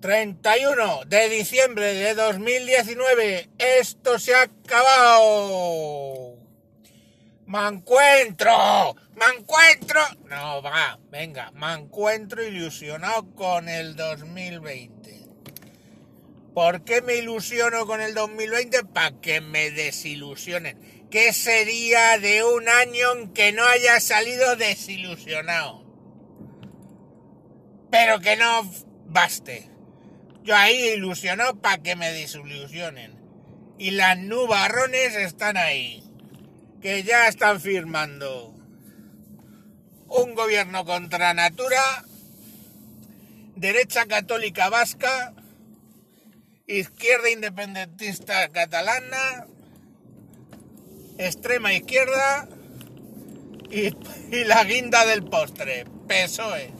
31 de diciembre de 2019. Esto se ha acabado. Me encuentro, me encuentro. No, va, venga, me encuentro ilusionado con el 2020. ¿Por qué me ilusiono con el 2020? Para que me desilusionen. ¿Qué sería de un año en que no haya salido desilusionado? Pero que no baste. Yo ahí ilusionado para que me desilusionen. Y las nubarrones están ahí. Que ya están firmando un gobierno contra natura, derecha católica vasca, izquierda independentista catalana, extrema izquierda y, y la guinda del postre, PSOE.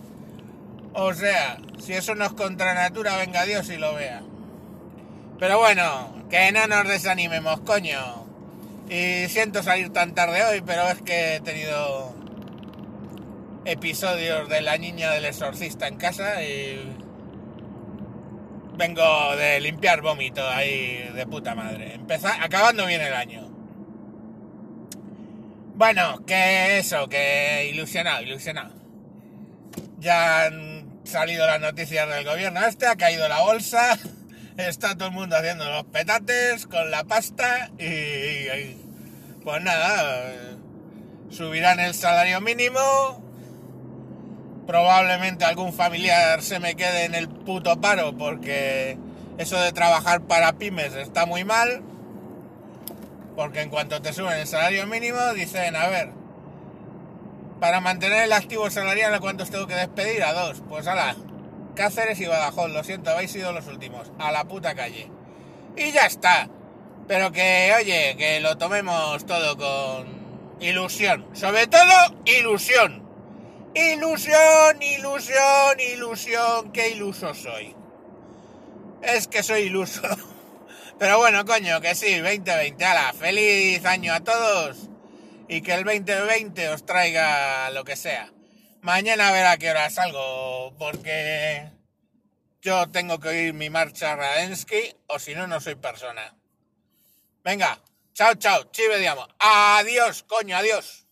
O sea, si eso no es contra natura, venga Dios y lo vea. Pero bueno, que no nos desanimemos, coño. Y siento salir tan tarde hoy, pero es que he tenido episodios de la niña del exorcista en casa y vengo de limpiar vómito ahí de puta madre. Empezar, acabando bien el año. Bueno, que eso, que ilusionado, ilusionado. Ya han salido las noticias del gobierno este, ha caído la bolsa, está todo el mundo haciendo los petates con la pasta y, pues nada, subirán el salario mínimo, probablemente algún familiar se me quede en el puto paro porque eso de trabajar para pymes está muy mal. Porque en cuanto te suben el salario mínimo, dicen, a ver, para mantener el activo salarial, ¿a cuántos tengo que despedir? A dos. Pues a Cáceres y Badajoz, lo siento, habéis sido los últimos. A la puta calle. Y ya está. Pero que, oye, que lo tomemos todo con ilusión. Sobre todo, ilusión. Ilusión, ilusión, ilusión. Qué iluso soy. Es que soy iluso. Pero bueno, coño, que sí, 2020. ¡Hala! ¡Feliz año a todos! Y que el 2020 os traiga lo que sea. Mañana a ver a qué hora salgo, porque yo tengo que oír mi marcha Radensky, o si no, no soy persona. Venga, chao, chao, chive, digamos. Adiós, coño, adiós.